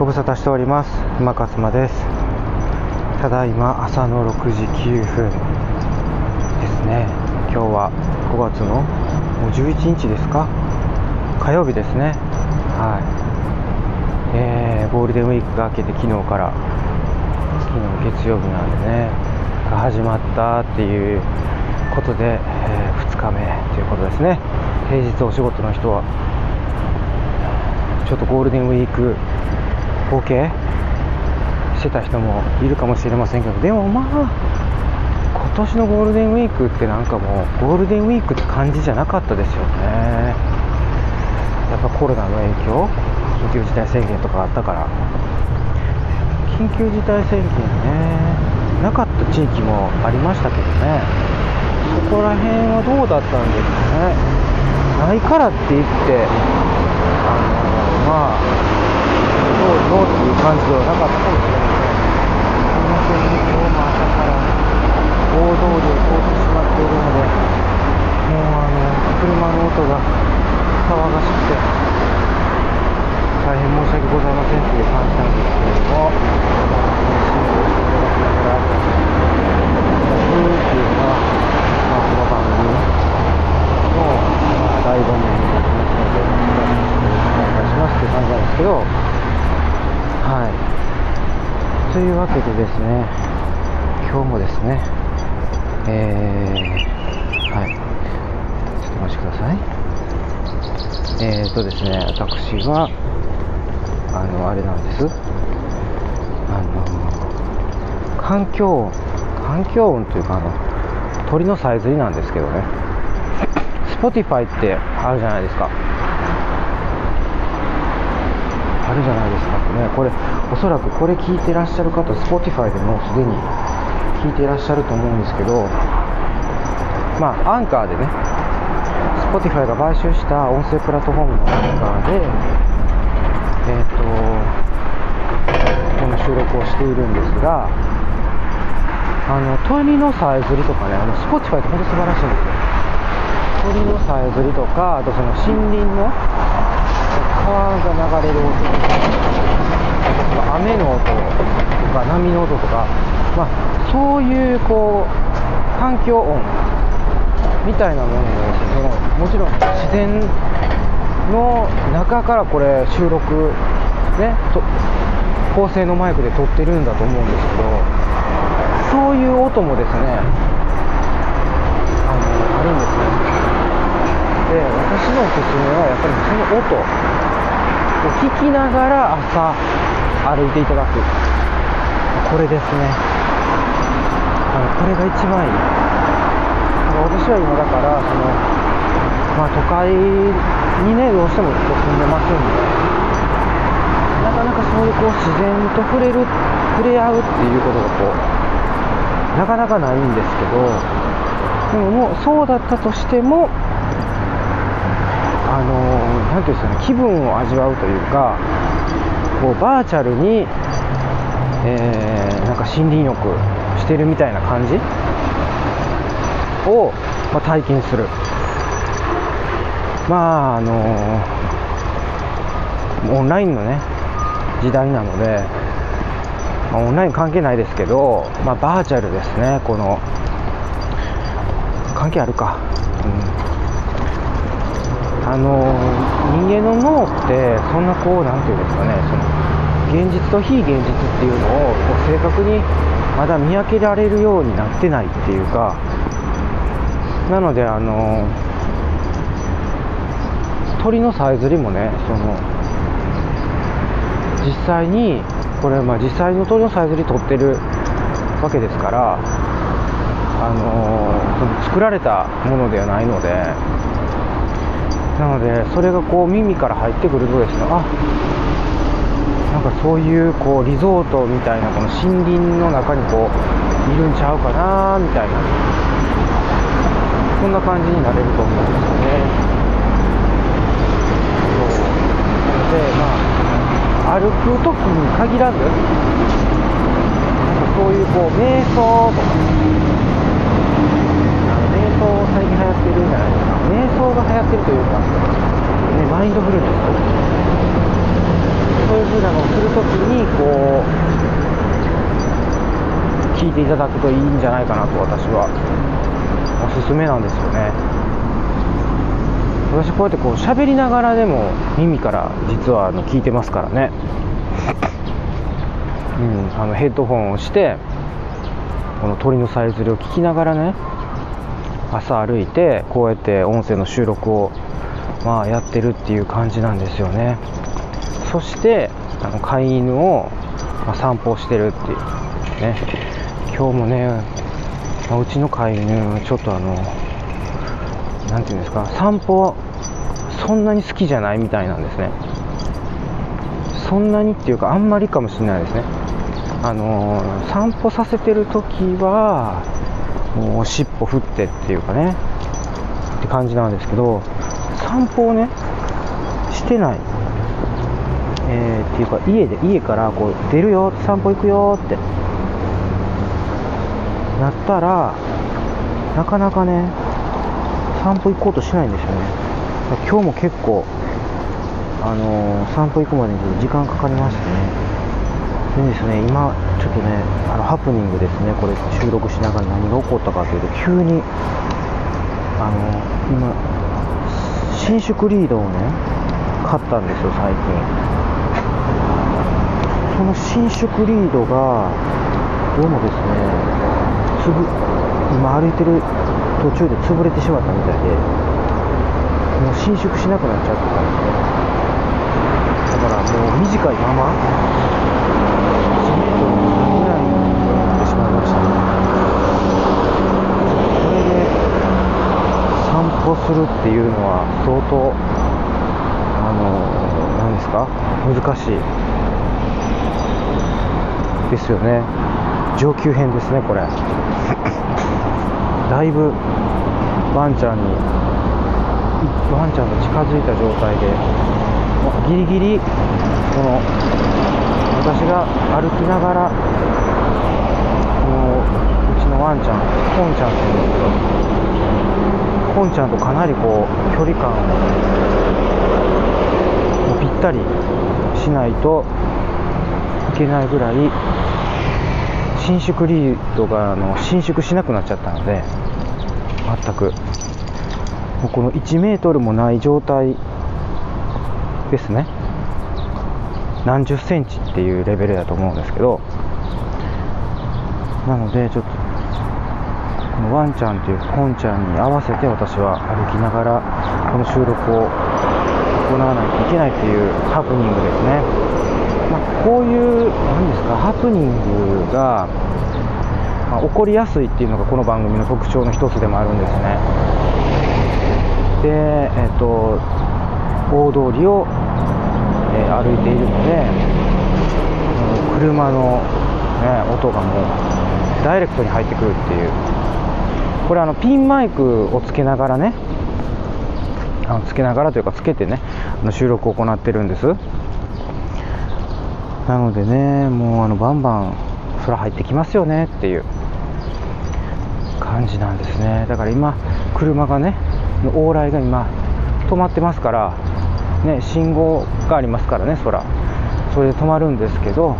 ご無沙汰しております。馬勝間です。ただいま朝の6時9分ですね。今日は5月のもう11日ですか？火曜日ですね。はい。えー、ゴールデンウィークが明けて昨日から昨日月曜日なんでねが始まったっていうことで、えー、2日目ということですね。平日お仕事の人はちょっとゴールデンウィーク合計してた人もいるかもしれませんけどでもまあ今年のゴールデンウィークってなんかもうゴールデンウィークって感じじゃなかったですよねやっぱコロナの影響緊急事態宣言とかあったから。緊急事態宣言ね。なかった地域もありましたけどね。そこら辺はどうだったんですかね。ないからって言ってあのまあどうっていう感じではなかったかもしれません。すみません、今日も朝から大通りを通ってしまっているので、もうあの、車の音が騒がしくて、大変申し訳ございませんという感じなんですけれども、進行していただきながら、雰囲気は、まあ、この番組の、醍醐味になってますので、お願いしますっていう感じなんですけど、というわけでですね今日もですねえー、はい。ちょっとお待ちください。えーとですね私はあのあれなんです。あの環境音環境音というかあの鳥のさえずりなんですけどね。Spotify ってあるじゃないですか。あるじゃないですかね。これおそらくこれ聞いてらっしゃる方 Spotify でもうすでに聞いてらっしゃると思うんですけどまあアンカーでね Spotify が買収した音声プラットフォームのアンカーでえっ、ー、とこの収録をしているんですがあの鳥のさえずりとかねあの Spotify って本当素晴らしいんですよ。鳥のさえずりとかあとその森林の川が流れる音。とか雨の音とか波の音とか、まあ、そういうこう環境音みたいなものをそのもちろん自然の中からこれ収録ねと高性能マイクで撮ってるんだと思うんですけどそういう音もですねあのあるんですね。で私のおすすめはやっぱりその音。を聞きながら朝歩いていただく。これですね。あのこれが一番いい。私は今だからそのまあ都会にねどうしても住んでますんで。なかなかそういうこう自然と触れる触れ合うっていうことがこうなかなかないんですけど。でももうそうだったとしてもあのー、ていうんですかね、気分を味わうというか、こうバーチャルに、えー、なんか森林浴してるみたいな感じを、まあ、体験する。まあ、あの、オンラインのね、時代なので、まあ、オンライン関係ないですけど、まあ、バーチャルですね、この、関係あるか。あの人間の脳ってそんなこう何て言うんですかねその現実と非現実っていうのをこう正確にまだ見分けられるようになってないっていうかなのであの鳥のさえずりもねその実際にこれまあ実際の鳥のさえずり取ってるわけですからあのその作られたものではないのでなのでそれがこう耳から入ってくるとですねあなんかそういうこうリゾートみたいなこの森林の中にこういるんちゃうかなみたいな。そんな感じになれると思うんですよね。そう。なのでまあ歩く時に限らずそういうこう瞑想とかが流行ってるというか、ね、マインドフルネス。そういう風なのをするときにこう聞いていただくといいんじゃないかなと私は。おすすめなんですよね。私こうやってこう喋りながらでも耳から実はあの聞いてますからね、うん、あのヘッドホンをしてこの鳥のさえずりを聞きながらね朝歩いてこうやって音声の収録をまあやってるっていう感じなんですよね。そしてあの飼い犬を、散歩してるっていうね。今日もね、ま、うちの飼い犬ちょっとあの何て言うんですか散歩そんなに好きじゃないみたいなんですね。そんなにっていうかあんまりかもしれないですね。あのー、散歩させてる時はもう尻尾振ってっていうかね。って感じなんですけど散歩をねしてない、えー、っていうか家で家からこう出るよ散歩行くよって。なったらなかなかね散歩行こうとしないんですよね。今日も結構あのー、散歩行くまでに時間かかりましたね。でですね、今、ちょっとね、あのハプニングですね、これ収録しながら何が起こったかというと、急に、あの、今、伸縮リードをね、買ったんですよ、最近。その伸縮リードが、どうもですね、つぶ、今歩いてる途中で潰れてしまったみたいで、もう伸縮しなくなっちゃってたんですね。だからもう短いまま、歩するっていうのは相当あの何ですか？難しい。ですよね。上級編ですねこれ。だいぶワンちゃんにワンちゃんと近づいた状態でギリギリこの私が歩きながらこのうちのワンちゃんポンちゃんっていうんですけどポンちゃんとかなりこう距離感をぴったりしないといけないぐらい伸縮リードがあの伸縮しなくなっちゃったので全くもうこの1メートルもない状態ですね。何十センチっていうレベルだと思うんですけど。なのでちょっとこのワンちゃんというポンちゃんに合わせて私は歩きながらこの収録を行わないといけないというハプニングですね、まあ、こういう何ですかハプニングが、まあ、起こりやすいっていうのがこの番組の特徴の一つでもあるんですね。でえっ、ー、と大通りを、えー、歩いているので車の、ね、音がもうダイレクトに入ってくるっていう。これあのピンマイクをつけながらねあのつけながらというかつけてねあの収録を行ってるんです。なのでねもうあのバンバン空入ってきますよねっていう感じなんですね。だから今車がね往来が今止まってますからね信号がありますからね空。それで止まるんですけど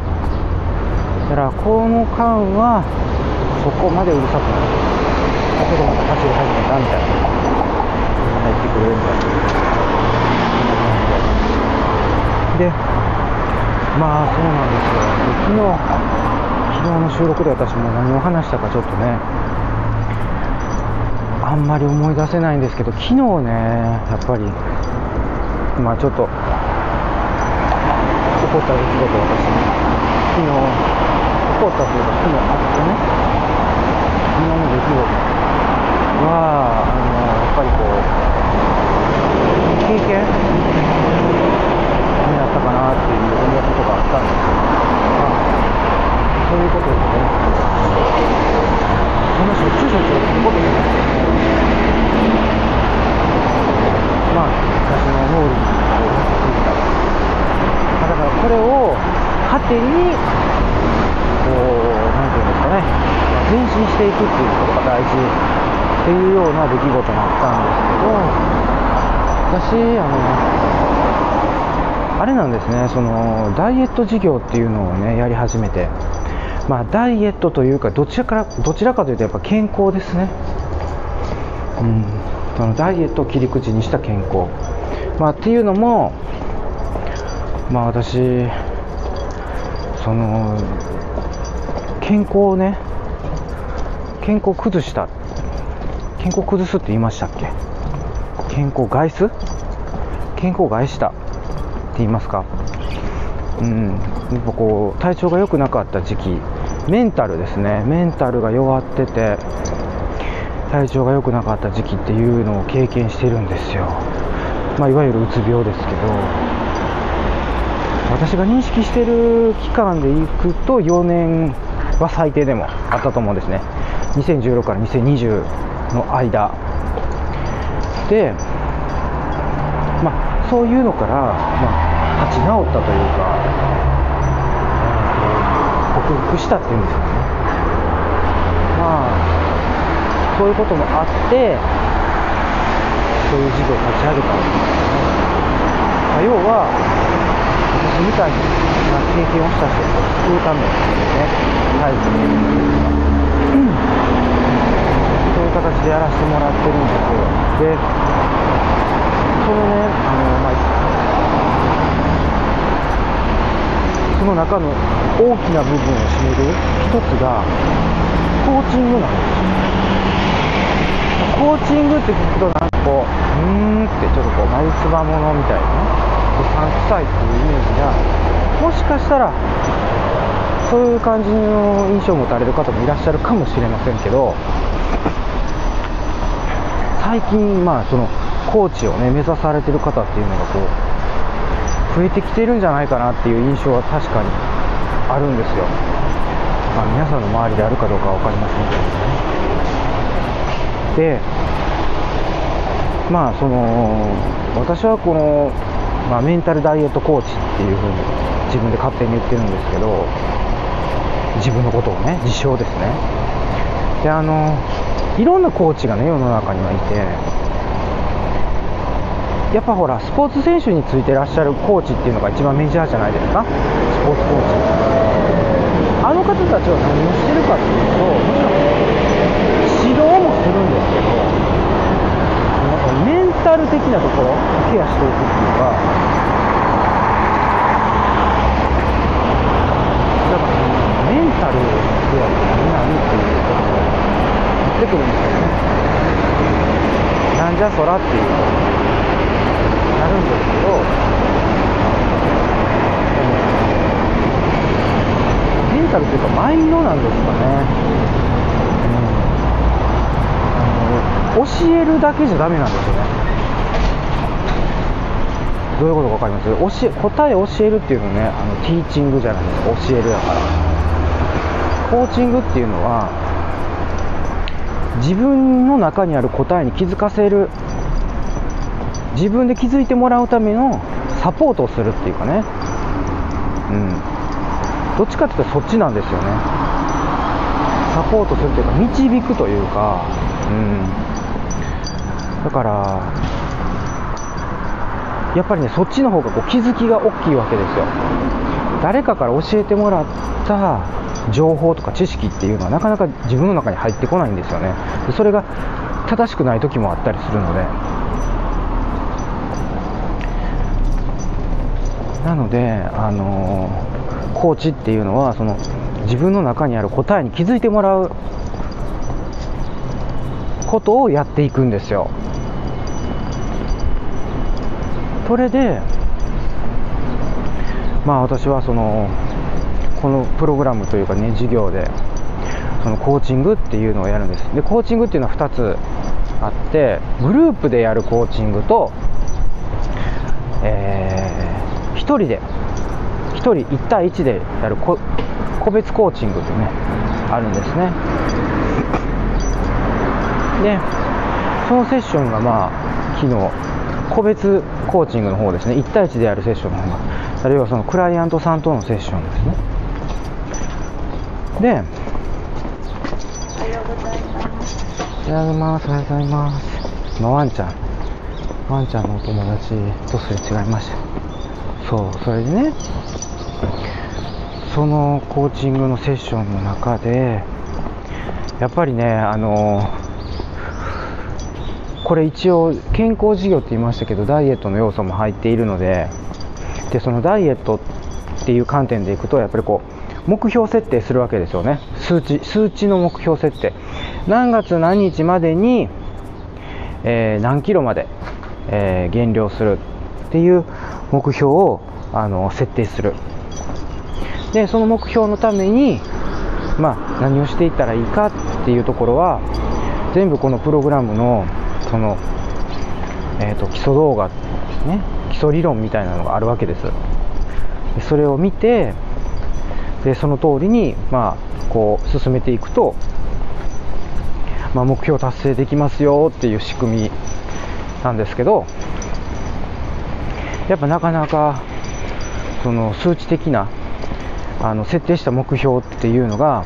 だからこの間はそこまでうるさくない。先ほどまた走り始めたみたいな入ってくれるみたいなでまあそうなんですよ。昨日昨日の収録で私も何を話したかちょっとねあんまり思い出せないんですけど昨日ねやっぱりまあちょっと起こった出来事私昨日起こったというか昨日あってね。昨日の出来事はあのやっぱりこう経験になったかなっていう思うことがあったんですけど、まあ、そういうことですねそんなしょっちゅうしょっちゅうすることじゃないですけどまあ私の脳裏にこうついた、ま、だからこれを糧にこう何て言うんですかね、前進していくっていうことが大事っていうような出来事があったんですけど私あのあれなんですねそのダイエット事業っていうのをねやり始めてまあ、ダイエットというかどちらからどちらかというとやっぱ健康ですね、うん、そのダイエットを切り口にした健康、まあ、っていうのも、まあ、私その健康をね健康崩した。健康崩すって言いましたっけ？健康を害す？健康を害した。って言いますか？うん。やっぱこう体調が良くなかった時期。メンタルですね。メンタルが弱ってて体調が良くなかった時期っていうのを経験してるんですよ、まあ、いわゆるうつ病ですけど。私が認識してる期間でいくと4年は最低でもあったと思うんですね。2016から2020の間でまあそういうのから、まあ、立ち直ったというか克服したっていうんですよね。まあそういうこともあってそういう事業を立ち上げたわけですね、まあ、要は私みたいな経験をした人を救うためにねタイプにうん、そういう形でやらせてもらってるん。ですよでそのねあの、まあその中の大きな部分を占める一つがコーチングなん。ですコーチングって聞くとなん。かこううーん。ってちょっとこう眉唾者みたいなうさん。くさいっていうイメージがもしかしたらそういう感じの印象を持たれる方もいらっしゃるかもしれませんけど最近まあそのコーチをね目指されてる方っていうのがこう増えてきてるんじゃないかなっていう印象は確かにあるんですよ、まあ、皆さんの周りであるかどうかは分かりませんけどね。でまあその私はこの、まあ、メンタルダイエットコーチっていうふうに自分で勝手に言ってるんですけど自分のことをね自称ですね。であのいろんなコーチがね世の中にはいてやっぱほらスポーツ選手についてらっしゃるコーチっていうのが一番メジャーじゃないですか。スポーツコーチ。あの方たちは何をしてるかっていうともちろん指導もするんですけどメンタル的なところケアしていくっていうかだからメンタルのケアって何なっていうことを言ってくるん。ですよねなんじゃそらっていうなるんですけどメンタルというかマインドなんですかね、うん、あの教えるだけじゃダメなんですよね。どういうことか分かります？教え答え教えるっていうのねあのティーチングじゃないですか。教えるだから。コーチングっていうのは自分の中にある答えに気づかせる自分で気づいてもらうためのサポートをするっていうかね、うん、どっちかっていうとそっちなんですよね。サポートするっていうか導くというか、うん、だからやっぱりねそっちの方がこう気づきが大きいわけですよ。誰かから教えてもらった情報とか知識っていうのはなかなか自分の中に入ってこないんですよねでそれが正しくない時もあったりするのでなので、あのー、コーチっていうのはその自分の中にある答えに気づいてもらうことをやっていくんですよ。それで、まあ私はそのこのプログラムというかね授業でそのコーチングっていうのをやるんです。でコーチングっていうのは2つあってグループでやるコーチングと、えー1人で1人1対1でやる個別コーチングってねあるんですね。でそのセッションがまあ昨日個別コーチングの方ですね。1対1でやるセッションの方があるいはそのクライアントさんとのセッションですね。でおはようございます。おはようございますおはようございます。今ワンちゃん。ワンちゃんのお友達とすれ違いました。そうそれでねそのコーチングのセッションの中でやっぱりねあのこれ一応健康事業って言いましたけどダイエットの要素も入っているのででそのダイエットっていう観点でいくとやっぱりこう目標設定するわけですよね。数値数値の目標設定。何月何日までに、えー、何キロまで、えー、減量する。っていう目標をあの設定する。でその目標のために、まあ、何をしていったらいいかっていうところは全部このプログラムのその、えーと、基礎動画、ね、基礎理論みたいなのがあるわけです。それを見てでその通りに、まあ、こう進めていくと、まあ、目標達成できますよっていう仕組みなんですけどやっぱなかなかその数値的なあの設定した目標っていうのが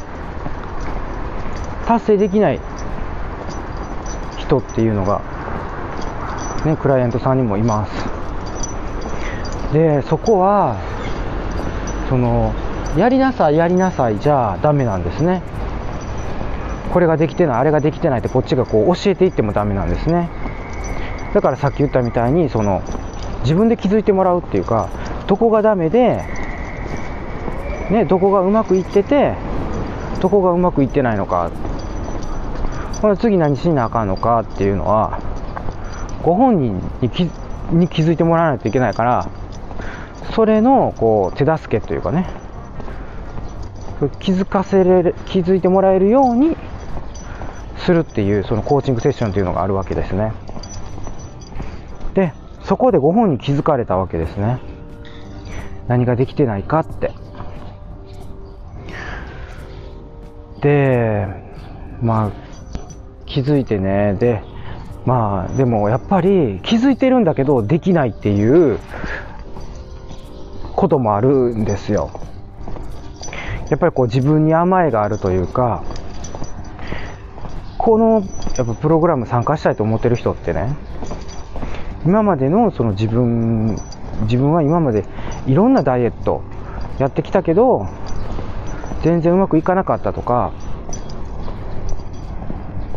達成できない人っていうのが、ね、クライアントさんにもいます。でそこはそのやりなさいやりなさいじゃダメなんですね。これができてないあれができてないってこっちがこう教えていってもダメなんですね。だからさっき言ったみたいにその自分で気づいてもらうっていうかどこがダメでね、どこがうまくいっててどこがうまくいってないのか。これ次何しなあかんのかっていうのはご本人に気に気づいてもらわないといけないからそれのこう手助けというかね。気づかせれる気づいてもらえるようにするっていうそのコーチングセッションというのがあるわけですね。でそこでご本人気づかれたわけですね。何ができてないかって。でまあ気づいてね。でまあでもやっぱり気づいてるんだけどできないっていうこともあるんですよ。やっぱりこう自分に甘えがあるというかこのやっぱプログラム参加したいと思ってる人ってね今までのその自分自分は今までいろんなダイエットやってきたけど全然うまくいかなかったとか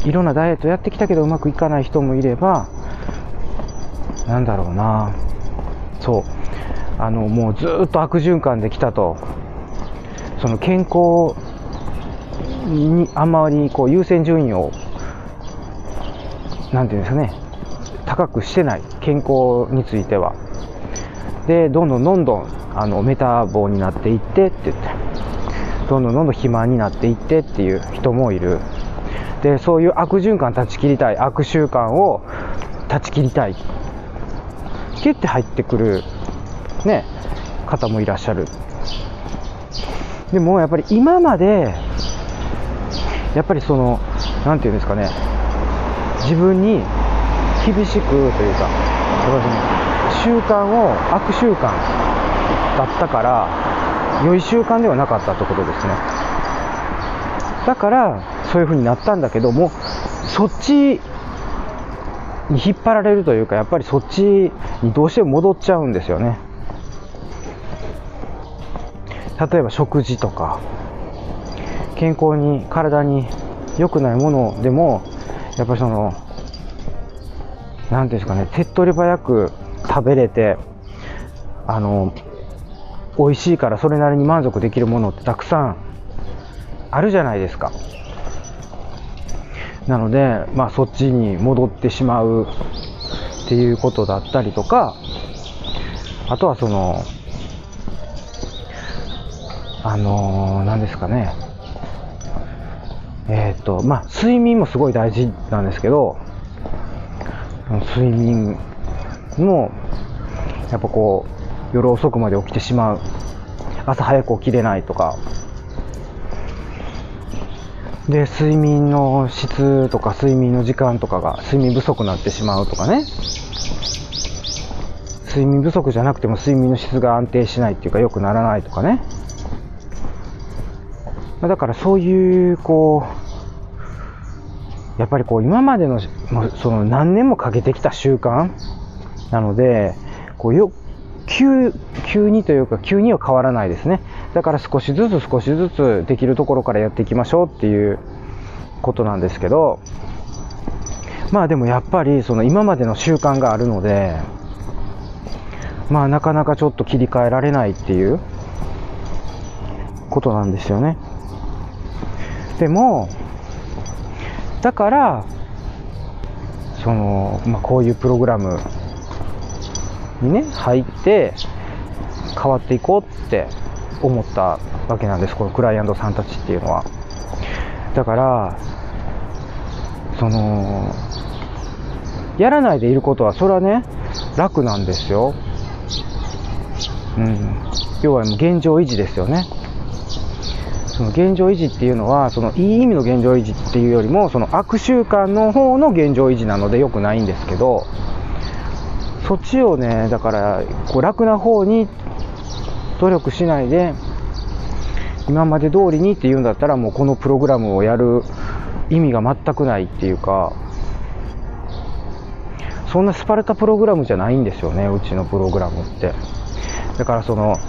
いろんなダイエットやってきたけどうまくいかない人もいればなんだろうなそうあのもうずっと悪循環できたとその健康にあんまりこう優先順位をなんていうんですかね高くしてない健康については。でどんどんどんどんあのメタボになっていってって言って。どんどんどんどん肥満になっていってっていう人もいる。でそういう悪循環断ち切りたい悪習慣を断ち切りたい。キュッて入ってくるね方もいらっしゃる。でもやっぱり今までやっぱりその何て言うんですかね自分に厳しくというかその習慣を悪習慣だったから良い習慣ではなかったってことですね。だからそういう風になったんだけどもそっちに引っ張られるというかやっぱりそっちにどうしても戻っちゃうんですよね。例えば食事とか健康に体に良くないものでもやっぱりその何ていうんですかね手っ取り早く食べれてあの美味しいからそれなりに満足できるものってたくさんあるじゃないですか。なので、まあ、そっちに戻ってしまうっていうことだったりとかあとはそのあのー、何ですかね。えっ、ー、とまあ睡眠もすごい大事なんですけど睡眠もやっぱこう夜遅くまで起きてしまう。朝早く起きれないとか。で睡眠の質とか睡眠の時間とかが睡眠不足になってしまうとかね。睡眠不足じゃなくても睡眠の質が安定しないっていうか良くならないとかね。まだからそういうこうやっぱりこう今までのその何年もかけてきた習慣なのでこうよ急急にというか急には変わらないですね。だから少しずつ少しずつできるところからやっていきましょうっていうことなんですけどまあでもやっぱりその今までの習慣があるのでまあなかなかちょっと切り替えられないっていうことなんですよね。でもだからその、まあ、こういうプログラムにね入って変わっていこうって思ったわけなんです。このクライアントさんたちっていうのは。だからそのやらないでいることはそれはね楽なんですよ。うん。要は現状維持ですよね。その現状維持っていうのはそのいい意味の現状維持っていうよりもその悪習慣の方の現状維持なので良くないんですけどそっちをねだからこう楽な方に努力しないで今まで通りにっていうんだったらもうこのプログラムをやる意味が全くないっていうかそんなスパルタプログラムじゃないんですよねうちのプログラムって。だからその、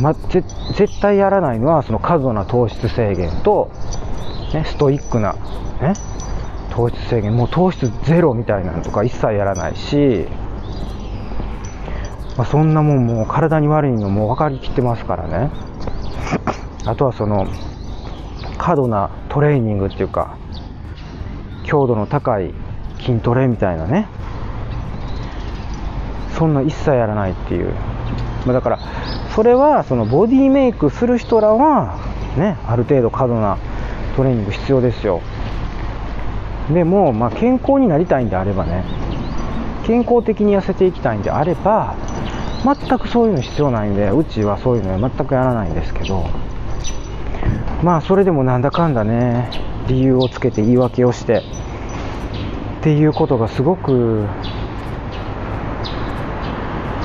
ま、絶対やらないのはその過度な糖質制限と、ね、ストイックな、ね、糖質制限もう糖質ゼロみたいなのとか一切やらないし、まあ、そんなもんもう体に悪いのも分かりきってますからね。あとはその過度なトレーニングっていうか強度の高い筋トレみたいなね。そんな一切やらないっていう、まあ、だからそれはそのボディメイクする人らはねある程度過度なトレーニング必要ですよ。でも、まあ、健康になりたいんであればね健康的に痩せていきたいんであれば全くそういうの必要ないんでうちはそういうのは全くやらないんですけどまあそれでもなんだかんだね理由をつけて言い訳をしてっていうことがすごく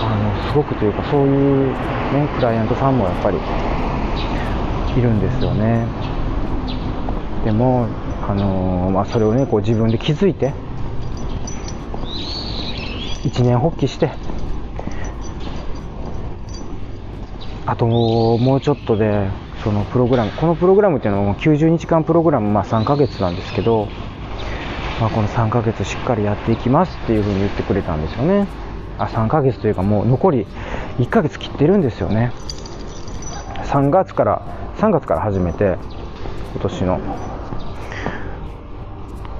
あのすごくというかそういうねクライアントさんもやっぱりいるんですよね。でもあのまあ、それをねこう自分で気づいて一年発起してあともうちょっとでそのプログラムこのプログラムっていうのはもう90日間プログラム、まあ、3ヶ月なんですけど、まあ、この3ヶ月しっかりやっていきますっていうふうに言ってくれたんですよね。あ3ヶ月というかもう残り1ヶ月切ってるんですよね。3月から3月から始めて今年の。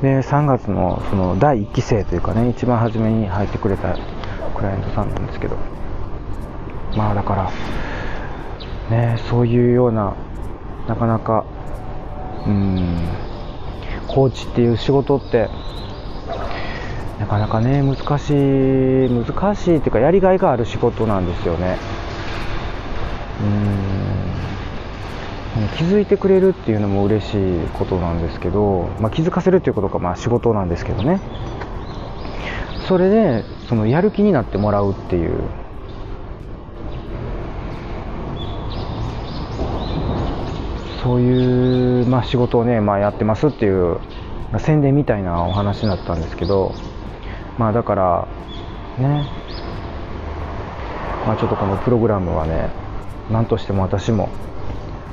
で3月のその第1期生というかね一番初めに入ってくれたクライアントさんなんですけど。まあだからね、そういうようななかなかうんコーチっていう仕事ってなかなかね難しい難しいっていうかやりがいがある仕事なんですよね。うん。気づいてくれるっていうのも嬉しいことなんですけど、まあ、気づかせるっていうことがまあ仕事なんですけどね。それでそのやる気になってもらうっていう。そういう、まあ、仕事をね、まあ、やってますっていう、まあ、宣伝みたいなお話だったんですけど、まあ、だからね、まあ、ちょっとこのプログラムはね何としても私も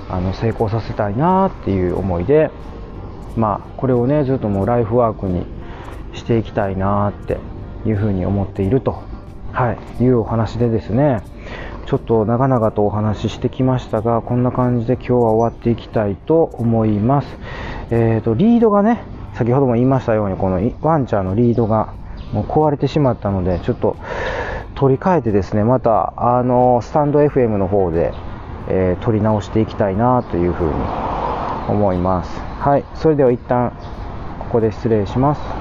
あの成功させたいなっていう思いで、まあ、これをねずっともうライフワークにしていきたいなっていうふうに思っていると、はい、いうお話でですね。ちょっと長々とお話ししてきましたが、こんな感じで今日は終わっていきたいと思います。えっ、ー、と、リードがね、先ほども言いましたように、このワンちゃんのリードがもう壊れてしまったので、ちょっと取り替えてですね、また、あの、スタンド FM の方で、えー、取り直していきたいなというふうに思います。はい、それでは一旦ここで失礼します。